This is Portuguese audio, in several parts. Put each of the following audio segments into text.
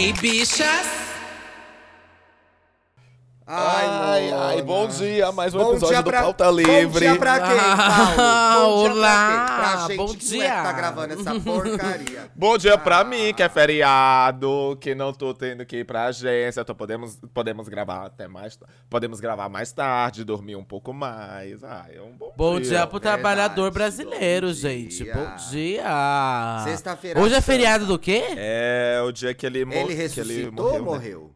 Ei, bichas! Bom Mona. dia, mais um Bom episódio dia do pra- Pauta Bom Livre. dia pra quem, Paulo? Bom dia Olá, pra quem? Pra gente bom que é que dia. tá gravando essa porcaria. Bom dia pra Ah. mim, que é feriado, que não tô tendo que ir pra agência. Tô, podemos, podemos gravar até mais. Podemos gravar mais tarde, dormir um pouco mais. Ai, é um bom, Bom dia pro Verdade, trabalhador brasileiro, bom gente. dia. Bom dia. Sexta-feira Hoje é feriado do quê? É o dia que ele, Ele que ressuscitou ou né? morreu?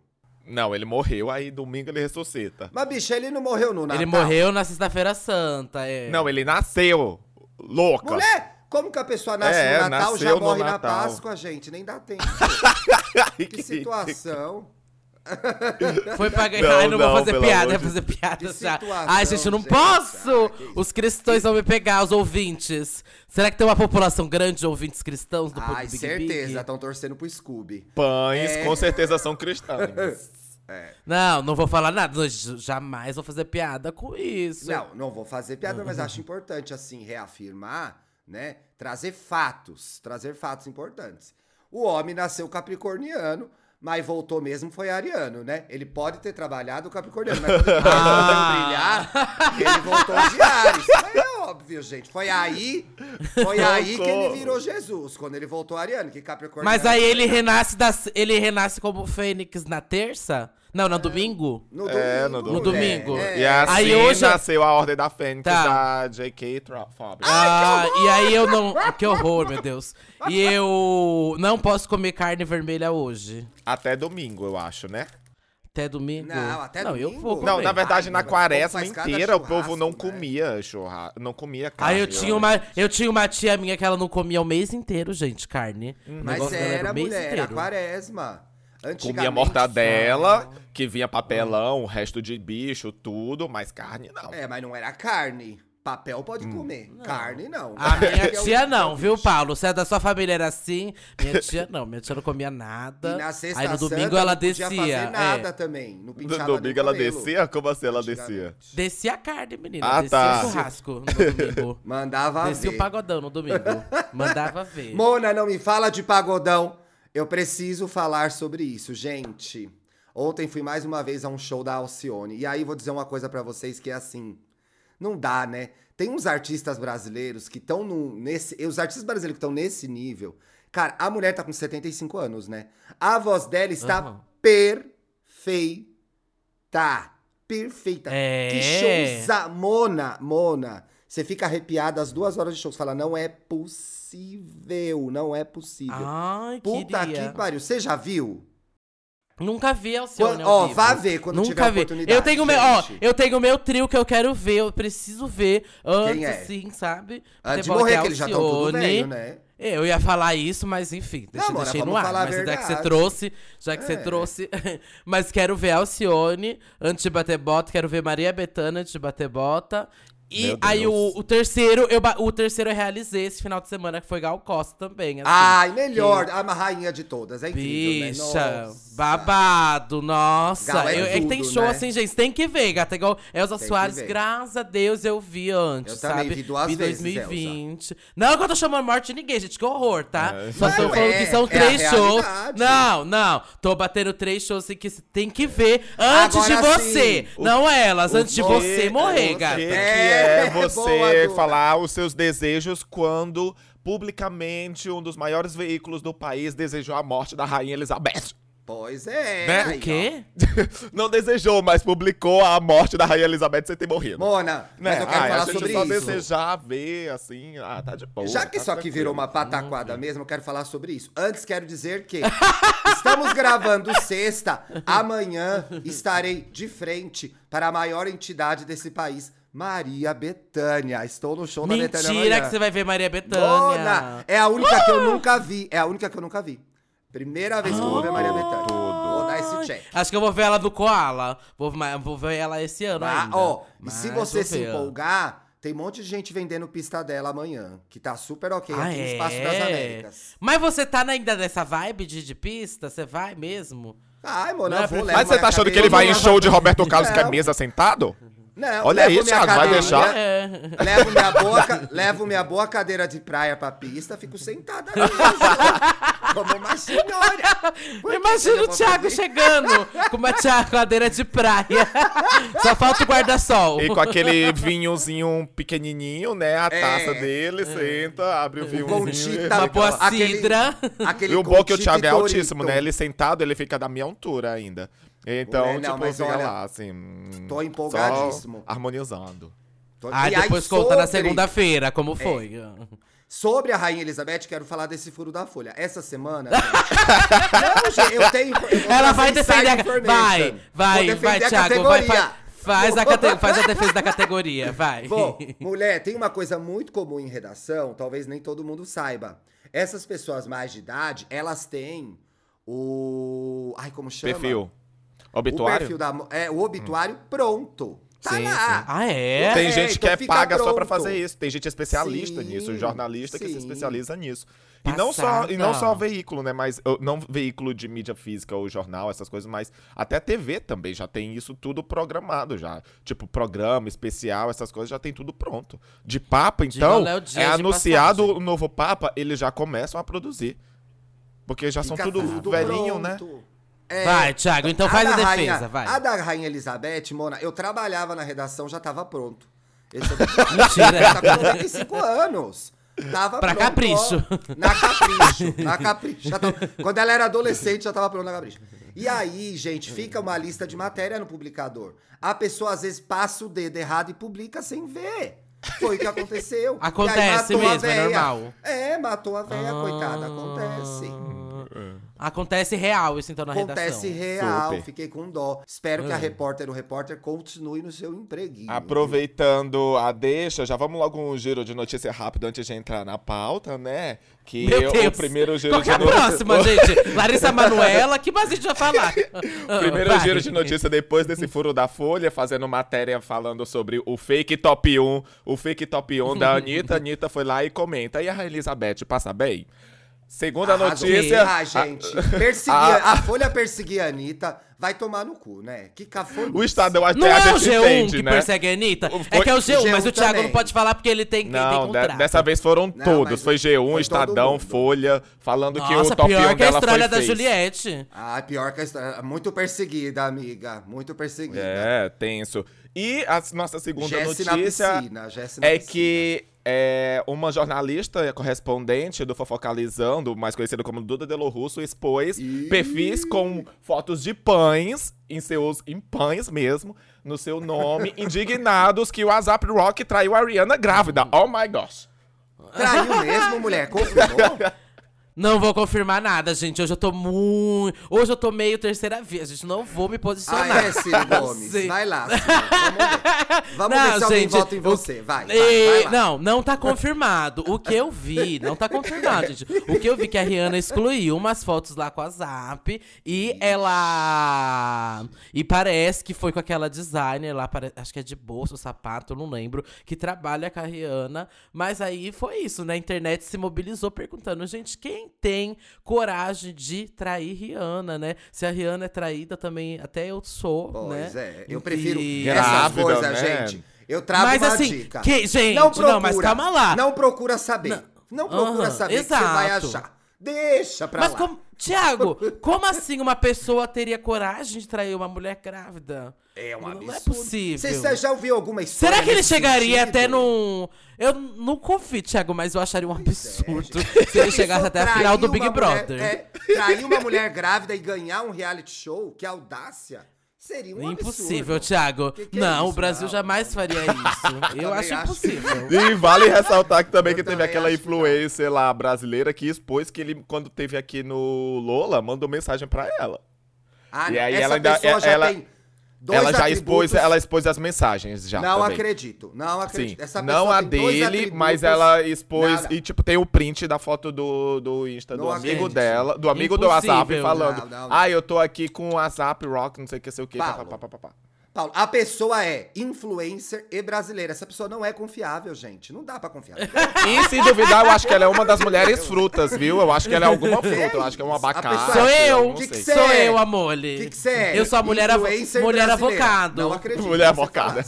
Não, ele morreu, aí domingo ele ressuscita. Mas, bicho, ele não morreu no Natal. Ele morreu na sexta-feira santa, é. Não, ele nasceu. Louca. Mulher, como que a pessoa nasce É, no Natal já morre na Natal. Páscoa, gente? Nem dá tempo. Ai, que situação. Foi pra ganhar. Não, Ai, não, não, vou fazer piada, de- fazer piada já. Ai, gente, eu não gente. posso! Que isso. os cristãos vão me pegar, os ouvintes. Será que tem uma população grande de ouvintes cristãos do Ai, Big certeza, estão torcendo pro Scooby. Pães, É. com certeza são cristãos. Não, não vou falar nada. Jamais vou fazer piada com isso. Não, não vou fazer piada, mas acho importante, assim, reafirmar, né? Trazer fatos, trazer fatos importantes. O homem nasceu capricorniano, mas voltou mesmo foi ariano, né? Ele pode ter trabalhado capricorniano, mas quando ele resolveu brilhar, ele voltou de Ares. óbvio, gente. Foi aí, foi aí que ele virou Jesus, quando ele voltou ariano, que capricorniano... Mas aí ele renasce, das, ele renasce como Fênix na terça? Não, no domingo? No É, no No mulher, domingo. é. E assim Aí hoje- nasceu a Ordem da Fênix Tá. da J.K. Fábio. Ah, e aí eu não. Que horror, meu Deus. E eu não posso comer carne vermelha hoje. Até domingo, eu acho, né? Até domingo? Não, até não, eu domingo? vou comer. Não, na verdade, Ai, na o quaresma inteira, o povo não né? comia churrasco, não comia carne. Aí eu tinha, uma, eu tinha uma tia minha que ela não comia o mês inteiro, gente, carne. O Mas era, o mês mulher, era inteiro. quaresma. Comia mortadela, que vinha papelão, o resto de bicho, tudo, mas carne não. É, mas não era carne. Papel pode comer. Carne não. A minha É tia é não, viu. Paulo? Se é da sua família era assim, minha tia não. Minha tia não comia nada. E na sexta Aí no domingo santa ela não podia descia. fazer nada é. também. Não No domingo ela cabelo. descia? Como assim ela descia? Descia a carne, menina. Ah, descia tá. o churrasco no domingo. Mandava Descia ver. o pagodão no domingo. Mandava ver. Mona, não me fala de pagodão. Eu preciso falar sobre isso, gente. Ontem fui mais uma vez a um show da Alcione. E aí vou dizer uma coisa pra vocês que é assim. Não dá, né? Tem uns artistas brasileiros que estão nesse. Os artistas brasileiros que estão nesse nível. Cara, a mulher tá com 75 anos, né? A voz dela está Aham. perfeita. Perfeita. É. Que showza. Mona, Mona. Você fica arrepiada às duas horas de show. Você fala, não é possível. Não é possível. Ai, Puta queria. que pariu. Você já viu? Nunca vi Alcione Quando- ao ó, vivo. vá ver quando Nunca tiver vi. oportunidade, Eu tenho meu, ó, gente. eu tenho meu trio que eu quero ver, eu preciso ver antes, Quem é? assim, sabe? Antes de Porque morrer, que eles já estão tudo Alcione. velho, né? Eu ia falar isso, mas enfim, deixa, Não, deixei no vamos ar. falar a Mas já que você verdade. trouxe, já que você É. trouxe. mas quero ver Alcione antes de bater bota, quero ver Maria Bethânia antes de bater bota. E aí o, o terceiro, eu, o terceiro eu realizei esse final de semana, que foi Gal Costa também. Assim, Ai, melhor. A rainha de todas. É incrível, Bicha, né? Nossa. babado, nossa. Gal é Eu- é que tem tudo, show né? assim, gente. Tem que ver, gata. Igual Elza Tem que Soares, graças a Deus eu vi antes, Eu também sabe? vi duas vezes, 2020. Não que eu tô chamando morte de ninguém, gente. Que horror, tá? É. Só tô falando é, que são é três shows. Não, não. Tô batendo três shows assim que tem que ver antes Agora de você. sim. Não elas, O antes de que- você morrer, o que gata. que É, é você boa, falar os seus desejos quando publicamente um dos maiores veículos do país desejou a morte da rainha Elizabeth? Pois é. Né? aí, O quê? Não desejou, mas publicou a morte da rainha Elizabeth sem ter morrido. Mona, mas Né? eu quero Ai, falar a gente sobre só isso. desejar ver, assim, ah, tá de boa. Já que tá isso aqui virou uma pataquada mesmo, eu quero falar sobre isso. Antes, quero dizer que estamos gravando sexta. Amanhã estarei de frente para a maior entidade desse país, Maria Bethânia. Estou no show da Bethânia Mentira que você vai ver Maria Bethânia. É a única que eu nunca vi. É a única que eu nunca vi. Primeira vez que eu vou ver Maria Bethânia. Vou dar esse check. Acho que eu vou ver ela do Koala. Vou, vou ver ela esse ano Ah, ainda. ó, e Mas se você se ver. empolgar, tem um monte de gente vendendo pista dela amanhã. Que tá super ok Ah, aqui no é? Espaço das Américas. Mas você tá ainda nessa vibe de, de pista? Você vai mesmo? Ai, mano, Não, eu é vou levar Mas você tá achando que ele vai em show de Roberto Carlos que é mesa sentado? Não, Olha minha Thiago, vai deixar? É. Levo minha, boa, levo minha boa cadeira de praia pra pista, fico sentada ali. como uma senhora. Por Imagina o Thiago fazer? chegando com uma cadeira de praia. Só falta o guarda-sol. E com aquele vinhozinho pequenininho, né? A É. taça dele, senta, abre o vinhozinho. Conchita. Uma boa Aquele- cidra. Aquele E o bom é que o Thiago é e altíssimo, né? Ele sentado, ele fica da minha altura ainda. Então, Mulher, não, tipo, mas olha, lá, assim. hum, tô só empolgadíssimo. harmonizando. Tô- Ah, E aí, depois conta na segunda-feira É. como foi. Sobre a Rainha Elizabeth, quero falar desse furo da Folha. Essa semana. não, gente, eu tenho. eu Ela vai defender a... Vai, vai, defender vai, a Thiago. Vai, fa- faz, a cate- faz a defesa da categoria, vai. Bom, mulher, tem uma coisa muito comum em redação, talvez nem todo mundo saiba. Essas pessoas mais de idade, elas têm o. Ai, como chama? Perfil. O Obituário? perfil da. É, o obituário pronto. Tá Sim, lá. Ah, é? Tem É, gente que então é fica paga só pra pronto. fazer isso. Tem gente especialista Sim, nisso, jornalista que se sim. especializa nisso. E não, só, e não só veículo, né? Mas não veículo de mídia física ou jornal, essas coisas, mas até TV também já tem isso tudo programado já. Tipo, programa especial, essas coisas já tem tudo pronto. De Papa, então, é de anunciado passagem. o novo Papa, eles já começam a produzir. Porque já são Fica tudo, velhinho, né? É, Vai, Thiago, então faz a, defesa, rainha, vai. A da Rainha Elizabeth, Mona, eu trabalhava na redação, já tava pronto. Esse é Mentira. Ela tá com 95 anos. Tava Pra pronto, capricho. ó. Na capricho. Na capricho. Tava- quando ela era adolescente, já tava pronto na capricho. E aí, gente, fica uma lista de matéria no publicador. A pessoa, às vezes, passa o dedo errado e publica sem ver. Foi o que aconteceu. Acontece E aí matou a mesmo, é normal. É, matou a véia, coitada. Acontece. Acontece real isso então na Acontece redação. real, Super. fiquei com dó. Espero que a Hum. repórter ou repórter continue no seu empreguinho. Aproveitando a deixa, já vamos logo um giro de notícia rápido antes de entrar na pauta, né? Que Meu Deus. o primeiro giro Qual de é a notícia. próxima, gente? Larissa Manuela, que mais a gente vai falar? Primeiro Vai. giro de notícia depois desse furo da Folha, fazendo matéria falando sobre o fake top 1, o fake top 1 da Anitta. A Anitta foi lá e comenta. E a Elizabeth passa bem? Segunda Arrasou. notícia. Ah, gente. Perseguir, a- a Folha perseguir a Anitta vai tomar no cu, né? Que cafonice. O Estadão até Não a é o gente G1 entende, que né? persegue a Anitta? O- É que é o G1, G1 mas o Thiago também. não pode falar porque ele tem, tem Não, de- contrato. dessa vez foram Não, todos. Foi G1, foi Estadão. Folha, falando que Nossa, o top 1 pior que a dela foi estrela da. Juliette. Ah, pior que a história. Muito perseguida, amiga. Muito perseguida. É, tenso. E a nossa segunda Jesse na notícia piscina, é piscina. que é, uma jornalista correspondente do Fofocalizando, mais conhecida como Duda Delo Russo, expôs Ih. perfis com fotos de pães, em seus em pães mesmo, no seu nome, indignados que o WhatsApp Rock traiu a Ariana grávida. Oh my gosh. Traiu mesmo, mulher? Confirmou? Não vou confirmar nada, gente. Hoje eu tô muito. Hoje eu tô meio terceira via. Gente, não vou me posicionar. Ah, é, Ciro Gomes. Sim. Vai lá, Ciro. Vamos ver. Vamos Não, ver se alguém gente, vota em você. Vai, vai, E- vai. Não, não tá confirmado. O que eu vi, não tá confirmado, gente. O que eu vi que a Rihanna excluiu umas fotos lá com a Zap e ela. E parece que foi com aquela designer lá, acho que é de bolsa, sapato, não lembro, que trabalha com a Rihanna. Mas aí foi isso, né? A internet se mobilizou perguntando, gente, quem tem coragem de trair Rihanna, né? Se a Rihanna é traída também, até eu sou, né? Pois é, eu prefiro E- essas Grávida, coisas, né? gente. Eu trago Mas uma assim, dica. que- gente, não, não, procura, mas calma lá. Não procura saber. Não, procura Aham, saber que você vai exato. achar. Deixa pra Mas lá. como. Tiago, como assim uma pessoa teria coragem de trair uma mulher grávida? É um Não absurdo. é possível. Você já ouviu alguma história Será que ele chegaria sentido? até num. Eu não confio, Thiago, mas eu acharia um absurdo gente. se ele chegasse até a final do Big uma mulher- Brother. é, trair uma mulher grávida e ganhar um reality show, que audácia, seria um Impossível, absurdo. Thiago. Que que é não, o isso? Brasil Não, jamais faria isso. Eu acho impossível. E vale ressaltar que também Eu que teve também aquela que não. influencer lá brasileira que expôs que ele, quando teve aqui no Lola, mandou mensagem pra ela. Ah, E não, aí essa ela ainda- pessoa já ela- tem dois ela já atributos- expôs, ela expôs as mensagens já. Não também. acredito, não Sim, acredito. Essa não a dele, mas ela expôs Nada. e tipo tem o print da foto do, do Insta Não do amigo acredito. dela, do amigo do WhatsApp Impossível. falando: Não, não, não. "Ah, eu tô aqui com o WhatsApp Rock, não sei o que, sei o que, Paulo. Pá, pá, pá, pá, pá." Paulo, a pessoa é influencer e brasileira. Essa pessoa não é confiável, gente. Não dá pra confiar. E se duvidar, eu acho que ela é uma das mulheres frutas, viu? Eu acho que ela é alguma fruta. Eu acho que é um abacate. pessoa- Sou eu. não Que que Sou é? eu, amole. O que que você é? Eu sou a mulher, avo- Influencer mulher avocado. Não acredito. Mulher avocada.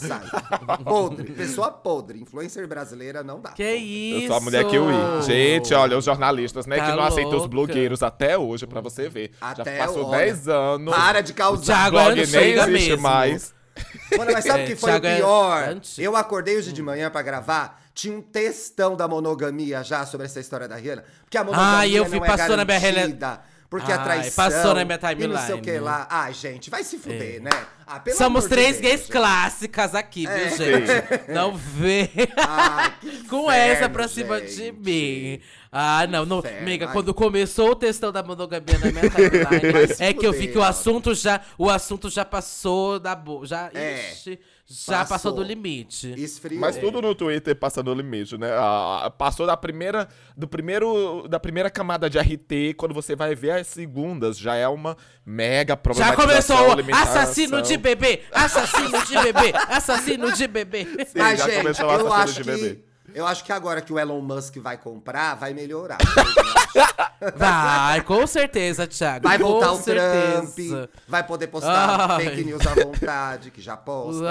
Podre. Pessoa podre. Influencer brasileira não dá. Que isso? Eu sou a mulher kiwi. Gente, olha, os jornalistas, né, Tá que não aceitam os blogueiros até hoje, pra você ver. Até Já passou olha, 10 anos. Para de O causar. Thiago O é blog nem antiga existe mesmo. mais. Mano, mas sabe o É, que foi o é pior? antigo. Eu acordei hoje de manhã pra gravar, tinha um textão da monogamia já sobre essa história da Rihanna. Porque a monogamia Ah, eu vi, não é passou na minha Porque a Ai, traição... passou na minha E não sei o que timeline. lá. Ah, gente, vai se fuder, né? Ah, Somos de três Deus, gays gente. clássicas aqui, viu, É. gente? Não vê que com inferno, essa pra cima de gente. mim. Ah, não, não. Inferno, Amiga, ai. quando começou o textão da monogamia na minha timeline, é que eu vi que o assunto já, o assunto já passou da boa, já, É, ixi, já passou. passou. do limite. Esfriou. Mas tudo no Twitter passa no limite, né? Ah, passou da primeira, do primeiro, da primeira camada de RT, quando você vai ver as segundas, já é uma mega Já problematização, começou o assassino de bebê, assassino de bebê, assassino de bebê. Sim, Mas, já gente, começou o eu assassino acho de que... Eu acho que agora que o Elon Musk vai comprar, vai melhorar. Vai, com certeza, Thiago. Vai voltar o certeza. Trump, vai poder postar Ai. fake news à vontade, que já posta.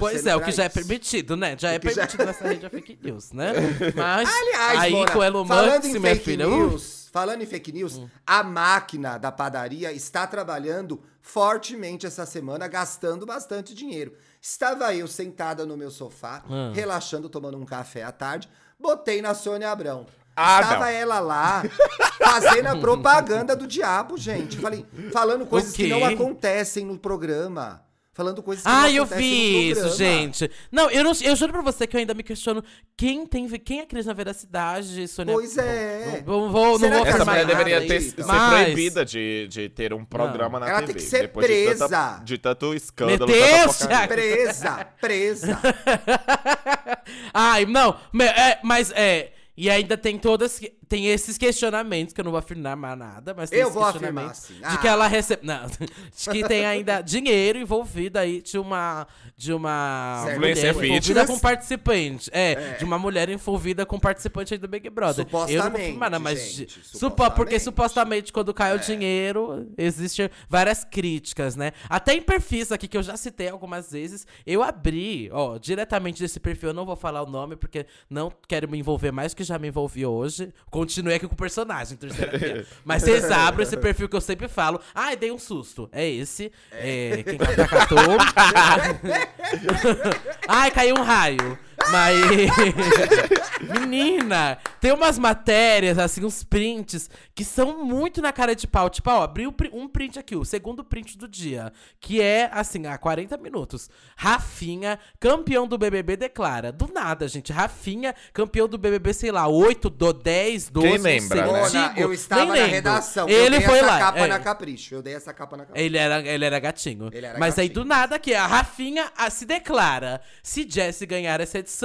Pois é, o que já é isso. permitido, né? Já é que já- permitido nessa rede a fake news, né? Mas Aliás, aí Mona, com o Elon Musk, minha filha... uh, news, falando em fake news, a máquina da padaria está trabalhando fortemente essa semana, gastando bastante dinheiro. Estava eu sentada no meu sofá, Ah. relaxando, tomando um café à tarde, botei na Sônia Abrão. Ah, Estava não. ela lá, fazendo a propaganda do diabo, gente. Falei, falando coisas que não acontecem no programa. Falando coisas que Ah, não eu vi no isso, programa. gente. Não, eu, não, eu juro pra você que eu ainda me questiono quem tem quem acredita na veracidade, Sônia. Pois é. Não, não vou, não Será vou que Essa mulher deveria aí, ter, então. ser Mas- proibida de, de ter um programa na Ela TV. tem que ser depois De, presa. tanta, de tanto escândalo, Meu Deus, tanta porcaria. Presa, presa. Ai, não, é, mas é. E ainda tem todas. Tem esses questionamentos, que eu não vou afirmar mais nada, mas tem Eu esses vou afirmar, questionamentos sim. De Ah. que ela recebe. Não, de que tem ainda dinheiro envolvido aí de uma. De uma Certo. mulher Influencer envolvida fitness. com participante. É, É. de uma mulher envolvida com participante aí do Big Brother. eu não vou Supostamente, afirmar, não, mas. gente, de- supo- supostamente. porque supostamente quando cai o É. dinheiro, existem várias críticas, né? Até em perfis aqui que eu já citei algumas vezes, eu abri, ó, diretamente desse perfil, eu não vou falar o nome porque não quero me envolver mais que já me envolvi hoje. Continuei aqui com o personagem, terceira via. Mas vocês abrem esse perfil que eu sempre falo. Ai, dei um susto. É esse. É, quem catou. Ai, caiu um raio. Mas. Menina, tem umas matérias, assim, uns prints que são muito na cara de pau. Tipo, ó, abri um pri- print aqui, o segundo print do dia. Que é, assim, há 40 minutos. Rafinha, campeão do BBB, declara. Do nada, gente. Rafinha, campeão do BBB, sei lá, 8, do 10, 12. Quem não sei, lembra, né? Antigo, eu estava nem na lembro. redação. eu Ele dei foi essa lá. capa é. na Capricho. Eu dei essa capa na Capricho. Ele era, ele era gatinho. Ele era Mas aí gatinho. do nada que a Rafinha ah, se declara: se Jesse ganhar essa edição,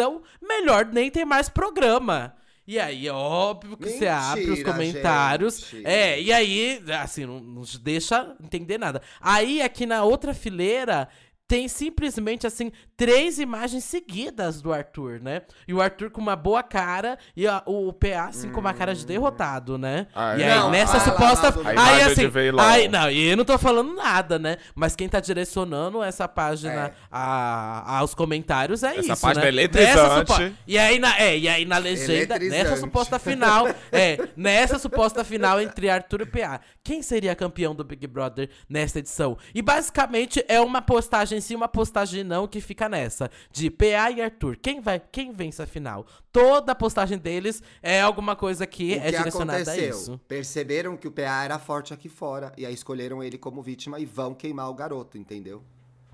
melhor nem ter mais programa. E aí, é óbvio que você abre os Mentira, comentários. gente. É, e aí, assim, não, não deixa entender nada. Aí, aqui na outra fileira, tem simplesmente, assim, três imagens seguidas do Arthur, né? E o Arthur com uma boa cara e a- o PA, assim, com uma cara de derrotado, né? Ah, e é. aí, Não, nessa fala suposta. lá do- A Aí, assim. Aí, não, e eu não tô falando nada, né? Mas quem tá direcionando essa página É. a, aos comentários é Essa isso. página né? é eletrizante. Supo- E aí, na, é, e aí na legenda, nessa suposta final, é, nessa suposta final entre Arthur e PA. Quem seria campeão do Big Brother nessa edição? E basicamente é uma postagem sim, uma postagem não que fica nessa. De PA e Arthur. Quem vai, quem vence a final? Toda a postagem deles é alguma coisa que, O é que direcionada a aconteceu? isso. Perceberam que o PA era forte aqui fora. E aí escolheram ele como vítima e vão queimar o garoto, entendeu?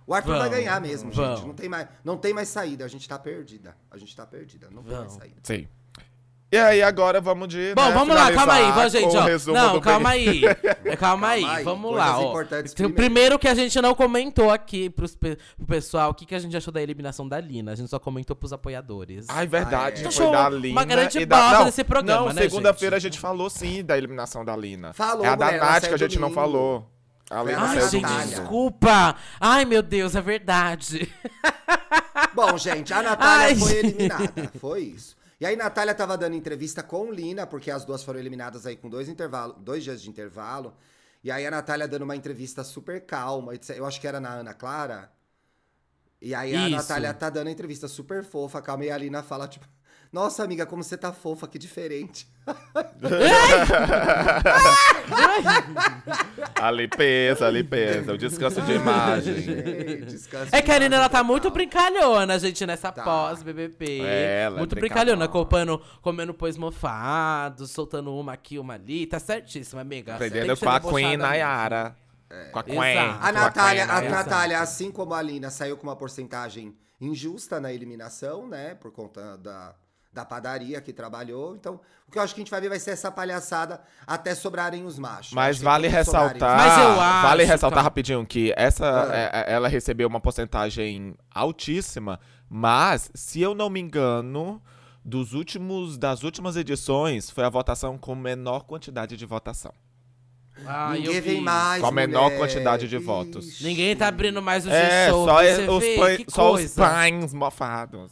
O Arthur vai Vão, ganhar mesmo, vão. gente. Não tem, mais, não tem mais saída. A gente tá perdida. A gente tá perdida. Não tem mais Vão. saída. Sim. E aí, agora vamos de. Bom, né, vamos lá, calma aí, vamos, gente, ó. Não, do calma aí. É, Calma aí, aí, vamos lá, ó. primeiro. primeiro que a gente não comentou aqui pros, pe- pro pessoal o que, que a gente achou da eliminação da Lina. A gente só comentou pros apoiadores. Ai, verdade. Ah, é. Foi da uma Lina. grande e da... bosta não, desse programa, não, né, segunda-feira a gente? falou sim da eliminação da Lina. Falou, É a da Nath que a gente não falou. A Lena Ai, gente, Natália. desculpa. Ai, meu Deus, é verdade. Bom, gente, a Natália Ai, foi eliminada. Foi isso. E aí, Natália tava dando entrevista com Lina, porque as duas foram eliminadas aí com dois, intervalo, dois dias de intervalo. E aí, a Natália dando uma entrevista super calma. Eu acho que era na Ana Clara. E aí, a Isso. Natália tá dando entrevista super fofa, calma. E a Lina fala, tipo, nossa, amiga, como você tá fofa, que diferente. A limpeza, a limpeza, o descanso de imagem. Descanso É que a Nina, ela tá muito brincalhona, gente, nessa Tá. pós-BBB. É, ela é muito brincalhona. brincalhona, comendo, comendo pães mofados, soltando uma aqui, uma ali. Tá certíssima, amiga. Aprendendo com a Queen. Nayara. Com a Queen. A Natália, Queen a. Natália, assim como a Lina, saiu com uma porcentagem injusta na eliminação, né? Por conta da, da padaria que trabalhou. Então, o que eu acho que a gente vai ver vai ser essa palhaçada até sobrarem os machos. Mas vale ressaltar, Mas eu acho, vale ressaltar cara- rapidinho que essa Ah. é- é- ela recebeu uma porcentagem altíssima, mas se eu não me engano, dos últimos das últimas edições foi a votação com menor quantidade de votação. Ah, eu Ninguém vem vi. mais. Com a menor mulher. quantidade de votos. Ixi. Ninguém tá abrindo mais o É, G-Show. só, é- os, vê, só os pães mofados.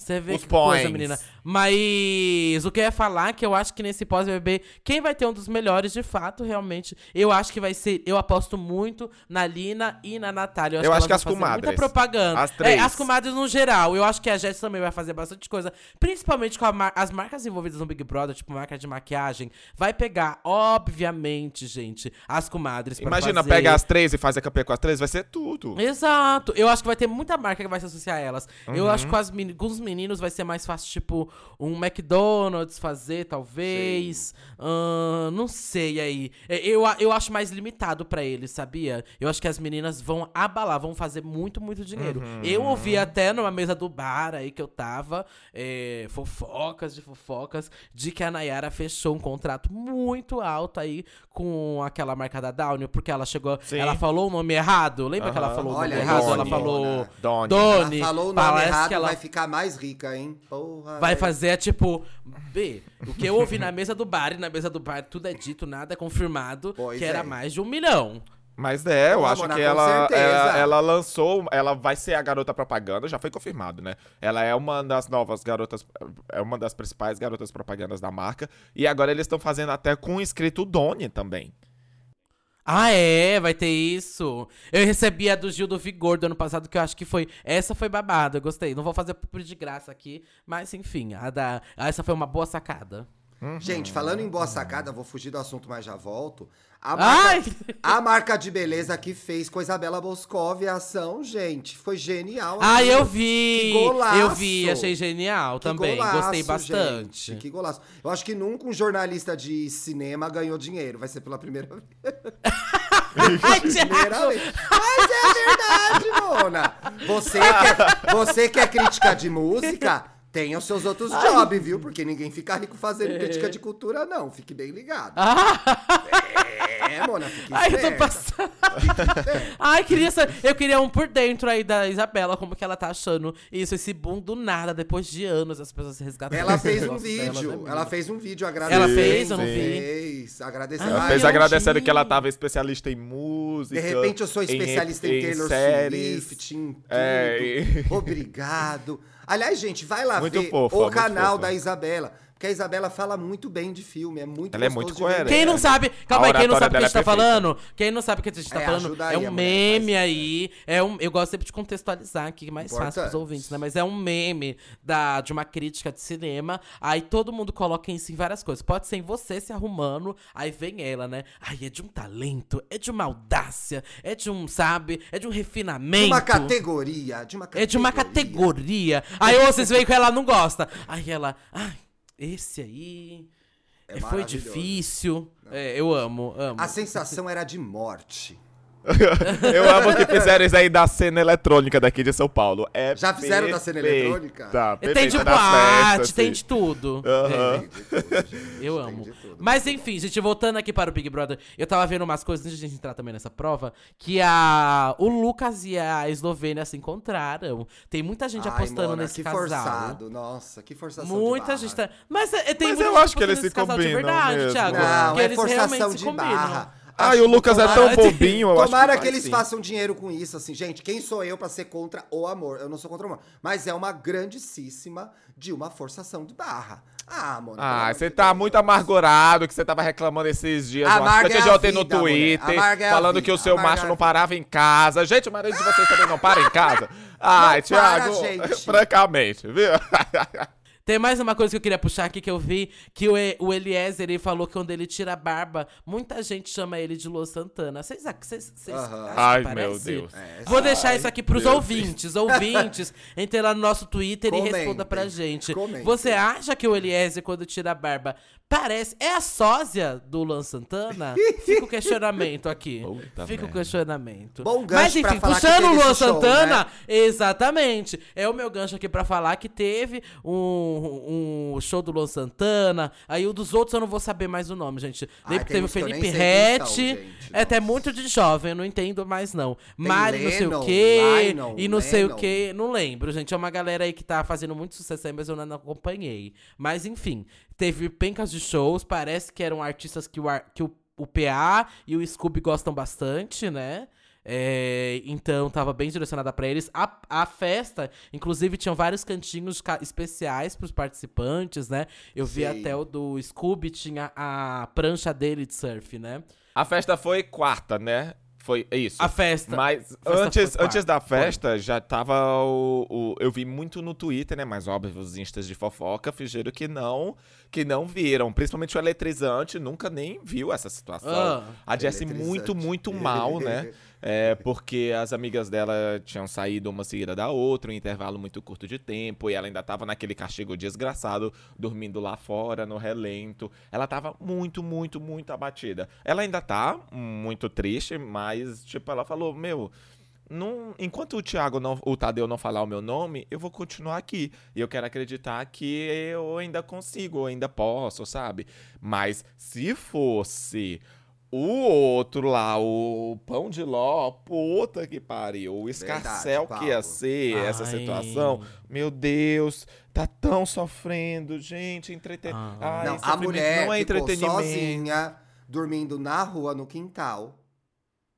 Você vê Os que coisa, pões. menina. Mas o que eu ia falar é que eu acho que nesse pós-BBB, quem vai ter um dos melhores, de fato, realmente, eu acho que vai ser. Eu aposto muito na Lina e na Natália. Eu acho, Eu que, acho que as comadres. Muita propaganda. As três. É, as comadres no geral. Eu acho que a Jess também vai fazer bastante coisa. Principalmente com mar- as marcas envolvidas no Big Brother, tipo marca de maquiagem. Vai pegar, obviamente, gente, as comadres. Imagina, fazer... pega as três e faz a campanha com as três, vai ser tudo. Exato. Eu acho que vai ter muita marca que vai se associar a elas. Eu Uhum. acho que com, as com os meninos vai ser mais fácil, tipo, um McDonald's fazer, talvez. Ahn, não sei aí. É, Eu, eu acho mais limitado pra eles, sabia? Eu acho que as meninas vão abalar, vão fazer muito, muito dinheiro. Uhum. Eu ouvi até numa mesa do bar aí que eu tava, é, fofocas de fofocas, de que a Nayara fechou um contrato muito alto aí com aquela marca da Downy, porque ela chegou. Sim. Ela falou o nome errado. Lembra que ela falou Olha o nome errado? Ela falou. Doni. Doni. Ela falou o nome Parece errado, que ela vai ficar mais rica, hein? Porra. vai fazer tipo. B. O que eu ouvi na mesa do bar, e na mesa do bar tudo é dito, nada é confirmado, Pois que era é. mais de um milhão. Mas é, eu acho Mona, que ela, ela, ela lançou, ela vai ser a garota propaganda, já foi confirmado, né? Ela é uma das novas garotas, é uma das principais garotas propagandas da marca. E agora eles estão fazendo até com o escrito Doni também. Ah, é, vai ter isso. Eu recebi a do Gil do Vigor do ano passado, que eu acho que foi. Essa foi babada, eu gostei. Não vou fazer de graça aqui, mas enfim, a da. Essa foi uma boa sacada. Gente, falando em boa sacada, vou fugir do assunto, mas já volto. A marca, a marca de beleza que fez com a Isabela Boscov a ação, gente, foi genial. Ah, eu vi! Que golaço! Eu vi, achei genial Que também. golaço, Gostei bastante. gente, que golaço. Eu acho que nunca um jornalista de cinema ganhou dinheiro. Vai ser pela primeira vez. Ai, Primeira vez. Mas é verdade, Mona. Você que é, você que é crítica de música, tem os seus outros jobs, viu? Porque ninguém fica rico fazendo crítica de cultura, não. Fique bem ligado. É, Mona, fique Ai, eu tô passando. Ai, queria saber. Eu queria um por dentro aí da Isabela, como que ela tá achando isso, esse boom do nada, depois de anos, as pessoas se resgatando. Ela fez um dela, né, vídeo. ela fez um vídeo agradecendo. Ela fez? Eu não vi. Fez, agradecendo. Ela fez agradecendo que ela tava especialista em música. De repente eu sou especialista em, Taylor séries. Swift, em tudo. É, e- Obrigado. Aliás, gente, vai lá Muito ver fofa, o canal fofa. da Isabela. Porque a Isabela fala muito bem de filme, é muito Ela é muito de coerente. Quem não sabe, calma aí, quem não sabe o que a gente tá é falando, quem não sabe o que a gente tá É, falando, é aí, um a mulher, meme faz. aí, é um, eu gosto sempre de contextualizar aqui, que é mais fácil pros Importante. ouvintes, né? Mas é um meme da, de uma crítica de cinema, aí todo mundo coloca isso em várias coisas. Pode ser em você se arrumando, aí vem ela, né? Ai, é de um talento, é de uma audácia, é de um, sabe, é de um De refinamento. uma categoria, de uma categoria. É de uma categoria. Aí vocês veem que ela não gosta. Aí ela, ai, esse aí É foi difícil. É, eu amo, amo. A sensação era de morte. Eu amo que fizeram isso aí da cena eletrônica daqui de São Paulo. É Já fizeram da cena perfeita, eletrônica? tem perfeita, de das boate, tem assim. de tudo. Aham. É, Tem de tudo, gente, eu tem amo. tudo. Mas enfim, gente, voltando aqui para o Big Brother, eu tava vendo umas coisas antes de a gente entrar também nessa prova, que a o Lucas e a Eslovênia se encontraram. Tem muita gente Ai, apostando Mona, nesse que casal. forçado, nossa, que forçação Muita de gente barra. tá. Mas é, tem Mas muita eu gente acho que eles se casal de combinam verdade, mesmo. Thiago. Não, que é eles forçação realmente se de combinam. Barra. Ah, o Lucas é tão tomara- bobinho, eu acho Tomara que que, eles sim. façam dinheiro com isso, assim. Gente, quem sou eu pra ser contra o amor? Eu não sou contra o amor. Mas é uma grandíssima de uma forçação de barra. Ah, mano. Ah, você tá Deus. muito amargurado que você tava reclamando esses dias no Amarga é no vida, mulher. Twitter, Amarga é falando vida, que o seu macho é não parava em casa. Gente, o marido de vocês também não para em casa. Ai, Não para, Thiago, gente. francamente, viu? Tem mais uma coisa que eu queria puxar aqui que eu vi, que o, E- o Eliezer ele falou que quando ele tira a barba, muita gente chama ele de Lua Santana. Vocês acham que Ai, meu Deus. É, Vou deixar Ai, isso aqui pros Deus. ouvintes. Ouvintes, entrem lá no nosso Twitter Comentem. e responda pra gente. Comentem. Você acha que o Eliezer, quando tira a barba, parece. É a sósia do Luan Santana? Fica o questionamento aqui. Puta Fica o merda. questionamento. Bom gancho Mas pra enfim, puxando o Luan esse show, Santana, né? exatamente. É o meu gancho aqui pra falar que teve um, um show do Luan Santana. Aí o dos outros eu não vou saber mais o nome, gente. Ai, Lembro que tem teve o Felipe Rett. É até muito de jovem, eu não entendo mais não. Mari não sei o Lennon, quê. Lionel, e não sei o Lennon. quê. Não lembro, gente. É uma galera aí que tá fazendo muito sucesso aí, mas eu não acompanhei. Mas enfim, teve pencas de shows. Parece que eram artistas que o, ar- que o, o PA e o Scooby gostam bastante, né? É, então tava bem direcionada pra eles. A, a festa, inclusive, tinham vários cantinhos ca- especiais pros participantes, né? Eu vi Sim. até o do Scooby, tinha a prancha dele de surf, né? A festa foi quarta, né? Foi isso. A festa. Mas festa antes, antes da quarta, foi. festa, já tava o, o- Eu vi muito no Twitter, né? Mas óbvio, os instas de fofoca fingiram que não, que não viram. Principalmente o eletrizante, nunca nem viu essa situação. Ah. a Jessie muito, muito mal, né? É, porque as amigas dela tinham saído uma seguida da outra, um intervalo muito curto de tempo, e ela ainda tava naquele castigo desgraçado, dormindo lá fora, no relento. Ela tava muito, muito, muito abatida. Ela ainda tá muito triste, mas, tipo, ela falou, meu. Não, enquanto o Thiago não, o Tadeu não falar o meu nome, eu vou continuar aqui. E eu quero acreditar que eu ainda consigo, eu ainda posso, sabe? Mas se fosse o outro lá, o pão de ló, puta que pariu, o escarcel que ia ser essa Ai. situação, meu Deus, tá tão sofrendo, gente, entreten... Ah. Ai, não, a mulher não é ficou entretenimento. sozinha, dormindo na rua, no quintal.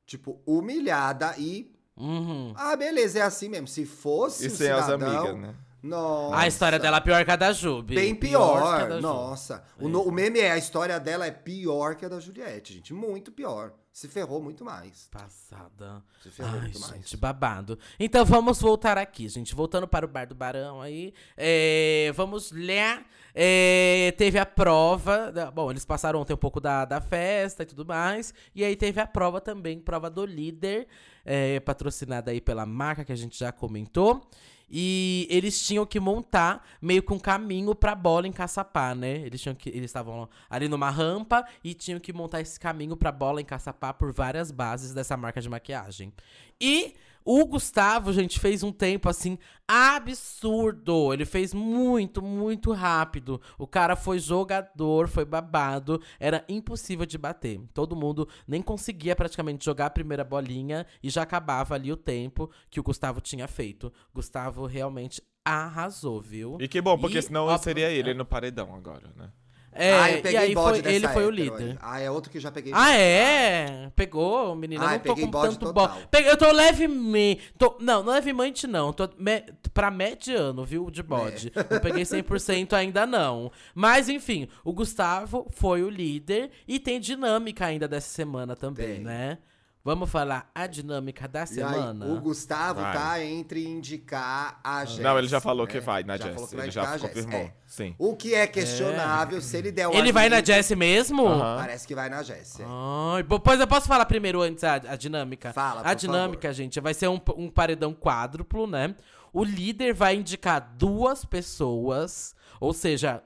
Tipo, humilhada e... Uhum. Ah, beleza, é assim mesmo. Se fosse E o sem as cidadão... amigas, né? Nossa. A história dela é pior que a da Jubi. Bem pior. da Ju. Nossa. O, no- o meme é, a história dela é pior que a da Juliette, gente. Muito pior. Se ferrou muito mais. Passada. Se ferrou Ai, muito gente, mais. babado. Então vamos voltar aqui, gente. Voltando para o Bar do Barão aí. é, vamos ler. É, teve a prova. da- bom, eles passaram ontem um pouco da, da festa e tudo mais. E aí teve a prova também, prova do líder, é, patrocinada aí pela marca que a gente já comentou. E eles tinham que montar meio que um caminho pra bola em Caçapá, né? Eles tinham que eles estavam ali numa rampa e tinham que montar esse caminho pra bola em Caçapá por várias bases dessa marca de maquiagem. E o Gustavo, gente, fez um tempo assim absurdo. Ele fez muito, muito rápido. O cara foi jogador, foi babado, era impossível de bater. Todo mundo nem conseguia praticamente jogar a primeira bolinha e já acabava ali o tempo que o Gustavo tinha feito. Gustavo realmente arrasou, viu? E que bom, porque E, senão ó, seria ele no paredão agora, né? É, ah, eu e peguei aí bode foi, ele foi o líder. aí. Ah, é outro que eu já peguei. Ah, é? Pegou, menina? Ai, não tô peguei com tanto bode. Eu tô levemente. Tô, não, não levemente não. Tô me, pra mediano, viu? De bode. É. Não peguei 100% ainda não. Mas, enfim, o Gustavo foi o líder e tem dinâmica ainda dessa semana também, Tem. né? Vamos falar a dinâmica da E aí, semana? o Gustavo Vai. tá entre indicar a Jess. não, ele já falou que vai na Já falou Jess. que vai Ele já Jess. confirmou. É. Sim. O que é questionável, se ele der o Ele vai na Jessie mesmo? Parece que vai na Jess. é. Ai, pois eu posso falar primeiro antes a, a dinâmica? Fala, A por dinâmica, gente, vai ser um, um paredão quádruplo, né? O líder vai indicar duas pessoas, ou seja,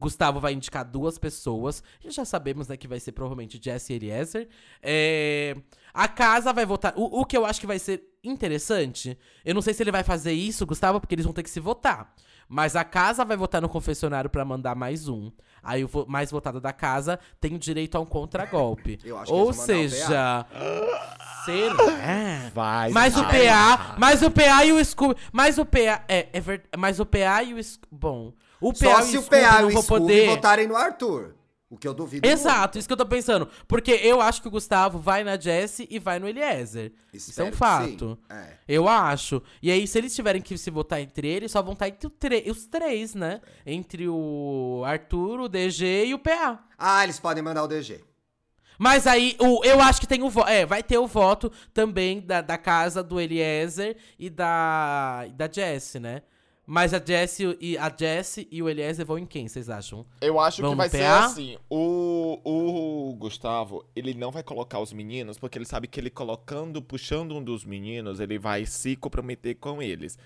Gustavo vai indicar duas pessoas. E já sabemos, né, que vai ser provavelmente Jesse e Eliezer. É, a casa vai votar. O, o que eu acho que vai ser interessante, eu não sei se ele vai fazer isso, Gustavo, porque eles vão ter que se votar. Mas a casa vai votar no confessionário pra mandar mais um. Aí o vo- mais votado da casa tem o direito a um contragolpe. Eu acho que Ou o seja, será? Vai. Mas o vai. PA, mas o PA e o Scooby, mas o PA é, é verdade, mas o PA e o Sc- bom, o PA Só e se o PA e não o vão Scooby poder. votarem no Arthur. O que eu duvido. Exato, isso que eu tô pensando. Porque eu acho que o Gustavo vai na Jessie e vai no Eliezer. Isso é um fato. É. Eu acho. E aí, se eles tiverem que se votar entre eles, só vão estar entre o tre- os três, né? Entre o Arthur, o DG e o PA. Ah, eles podem mandar o DG. Mas aí, o, eu acho que tem o voto. É, vai ter o voto também da, da casa do Eliezer e da, da Jessie, né? Mas a Jessie, e, a Jessie e o Eliezer vão em quem, vocês acham? Eu acho que vai ser PA? assim. O, o Gustavo, ele não vai colocar os meninos, porque ele sabe que ele colocando, puxando um dos meninos, ele vai se comprometer com eles.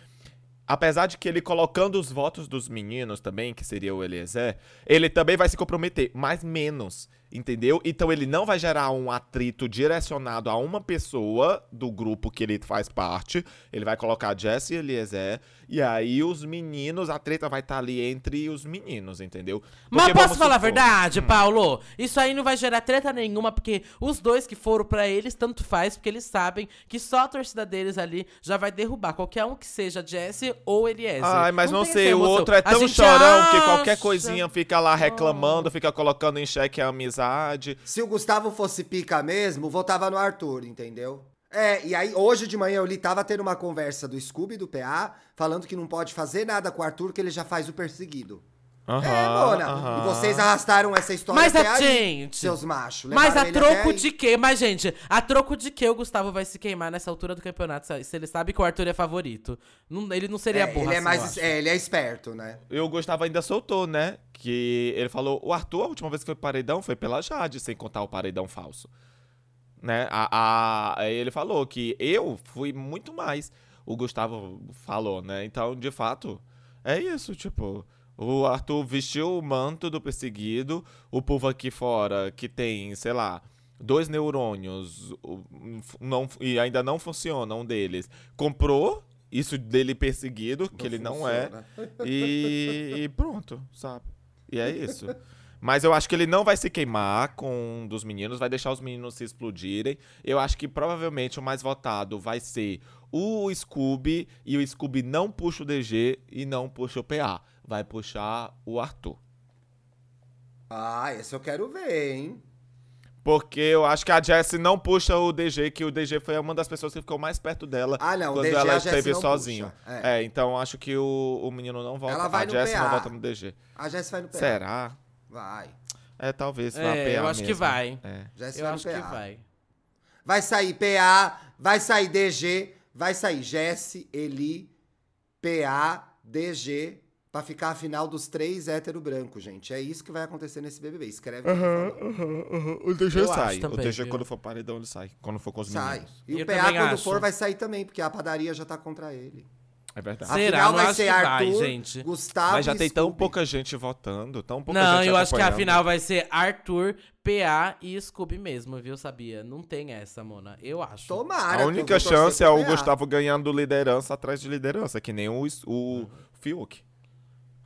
Apesar de que ele colocando os votos dos meninos também, que seria o Eliezer, ele também vai se comprometer, mas menos, entendeu? Então ele não vai gerar um atrito direcionado a uma pessoa do grupo que ele faz parte. Ele vai colocar Jesse e Eliezer, e aí os meninos, a treta vai estar ali entre os meninos, entendeu? Mas Porque posso falar a supor- Hum. verdade, Paulo? Isso aí não vai gerar treta nenhuma, porque os dois que foram pra eles, tanto faz, porque eles sabem que só a torcida deles ali já vai derrubar qualquer um que seja Jesse ou Eliezer. Ai, mas não, tem sei, o outro é tão chorão que qualquer acha- coisinha fica lá reclamando, fica colocando em xeque a amizade. Se o Gustavo fosse pica mesmo, votava no Arthur, entendeu? É, e aí hoje de manhã eu li, tava tendo uma conversa do Scooby, do PA, falando que não pode fazer nada com o Arthur, que ele já faz o perseguido. É, Mona. aham. E vocês arrastaram essa história Mas até a aí, gente. seus machos. Mas a troco aí. de quê? Mas, gente, a troco de quê o Gustavo vai se queimar nessa altura do campeonato? Se ele sabe que o Arthur é favorito. Não- ele não seria É, burro ele é assim, mais. eu acho. É, ele é esperto, né? E o Gustavo ainda soltou, né? Que ele falou, o Arthur, a última vez que foi paredão foi pela Jade, sem contar o paredão falso. Né? A, a- aí ele falou que eu fui muito mais. O Gustavo falou, né? Então, de fato, é isso, tipo. O Arthur vestiu o manto do perseguido, o povo aqui fora que tem, sei lá, dois neurônios não, e ainda não funciona um deles, comprou isso dele perseguido, que ele não é, funciona. e, e pronto, sabe? E é isso. Mas eu acho que ele não vai se queimar com um dos meninos, vai deixar os meninos se explodirem. Eu acho que provavelmente o mais votado vai ser o Scooby, e o Scooby não puxa o DG e não puxa o PA. Vai puxar o Arthur. Ah, esse eu quero ver, hein? Porque eu acho que a Jessie não puxa o DG, que o DG foi uma das pessoas que ficou mais perto dela Ah, não, o quando DG ela Jessie esteve puxa, é. É. então acho que o, o menino não volta. Ela vai a no Jessie não volta no DG. A Jess vai no PA. Será? Vai. É, talvez vá É, PA eu acho que mesmo. vai. É. Jess Eu vai acho no que vai. Vai sair PA, vai sair DG, vai sair Jesse, Eli, PA, DG, pra ficar a final dos três hétero branco, gente. É isso que vai acontecer nesse BBB. Escreve o eu tô falando. O DG Eu sai. também, o DG, viu? quando for paredão, ele sai. Quando for com os Sai. meninos. E o Eu PA, também quando acho. for, vai sair também, porque a padaria já tá contra ele. É verdade. A Será? final Não vai ser que vai, Arthur, gente. Gustavo Mas já e tem tão pouca gente votando, tão pouca Não, gente eu acho que a final vai ser Arthur, PA e Scooby mesmo, viu? Sabia? Não tem essa, Mona. Eu acho. Tomara. A única chance é o PA. Gustavo ganhando liderança atrás de liderança, que nem o, o Uhum. Fiuk.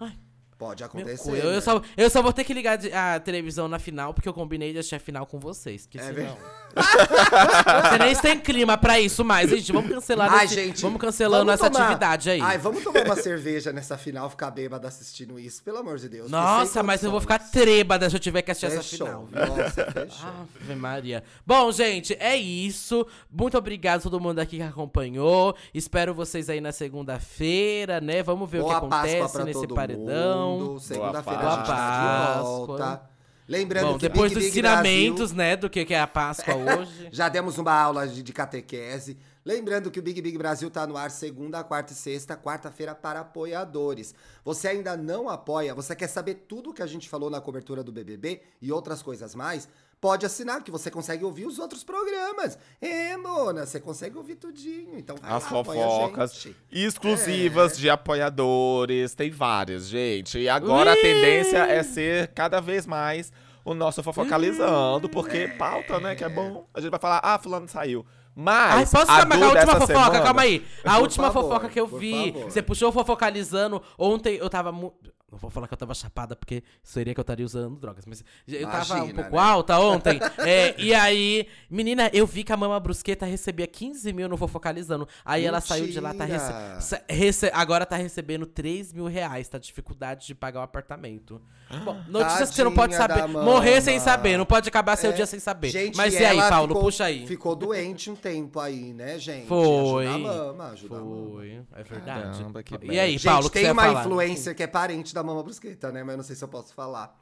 Hi. Pode acontecer. eu, eu né? só, eu só vou ter que ligar a televisão na final, porque eu combinei de assistir a final com vocês. Que É senão... nem tem clima pra isso mais, gente. Vamos cancelar Ai, esse- gente. Vamos cancelando vamos essa tomar- atividade aí. Ai, vamos tomar uma cerveja nessa final, ficar bêbada assistindo isso, pelo amor de Deus. Nossa, mas eu vou ficar trêbada se eu tiver que assistir essa Fechou. final. viu? Nossa, fechou. Ave Maria. Bom, gente, é isso. Muito obrigado a todo mundo aqui que acompanhou. Espero vocês aí na segunda-feira, né? Vamos ver Boa o que acontece nesse paredão. mundo. Segunda-feira a gente tá de volta. Lembrando Bom, que depois Big dos Big ensinamentos, Brasil- né, do que que é a Páscoa hoje. Já demos uma aula de, de catequese. Lembrando que o Big Big Brasil tá no ar segunda, quarta e sexta, quarta-feira para apoiadores. Você ainda não apoia, você quer saber tudo que a gente falou na cobertura do BBB e outras coisas mais? Pode assinar, que você consegue ouvir os outros programas. É, Mona, você consegue ouvir tudinho. Então vai As lá, apoia a fofocas gente. exclusivas É. de apoiadores. Tem várias, gente. E agora a Ui! tendência é ser cada vez mais o nosso fofocalizando, porque pauta, né? Que é bom. A gente vai falar, ah, fulano saiu. Ai, Mas posso a Du a última fofoca? semana- Calma aí. A Por última favor, fofoca que eu vi. Você puxou fofocalizando. Ontem eu tava. mu- Não vou falar que eu tava chapada, porque seria que eu estaria usando drogas. Mas eu tava um Imagina, pouco né? alta ontem. é, e aí, menina, eu vi que a Mama Brusqueta recebia 15 mil, não vou focalizando. Aí ela saiu de lá, tá rece... Mentira. rece- agora tá recebendo 3 mil reais, tá dificuldade de pagar o apartamento. Bom, notícias que você não pode Tadinha saber. Morrer sem saber, não pode acabar seu É, dia sem saber. Gente, Mas e aí, Paulo, ficou- puxa aí. Ficou doente um tempo aí, né, gente? Foi. Ajuda a mama, ajuda a mama. Foi, é verdade. Caramba, que e aí, Gente, Paulo, o que tem você uma falar? influencer que é parente da Mama Brusqueta, né? Mas eu não sei se eu posso falar.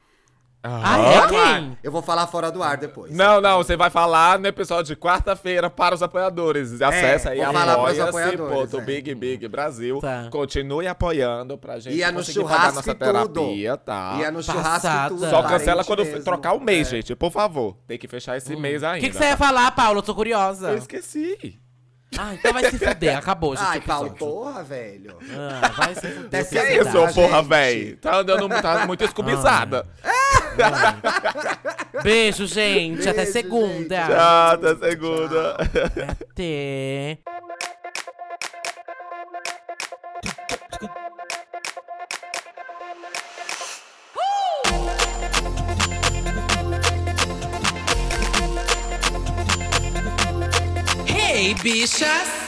Ah, é quem? Eu vou falar fora do ar depois. Não, não, você vai falar no episódio de quarta-feira para os apoiadores. Acesse aí, É, vou falar pros apoia-se, é. Big Big Brasil. Tá. Continue apoiando pra gente Ia no churrasco nossa e tudo. terapia, tá? Ia no churrasco Passada. e tudo. Só cancela quando mesmo. trocar o mês, É. gente, por favor. Tem que fechar esse mês O ainda. que, que você ia falar, Paulo? Eu tô curiosa. Eu esqueci. Ah, então vai se fuder. Acabou, gente. Ai, Paulo, porra, velho. Ah, vai se fuder. Até é se Que é isso, verdade, porra, gente. véi? Tá andando tá muito escubizada. Beijo, gente. Até Beijo, segunda. gente. Tchau, até segunda. Até. Bichas!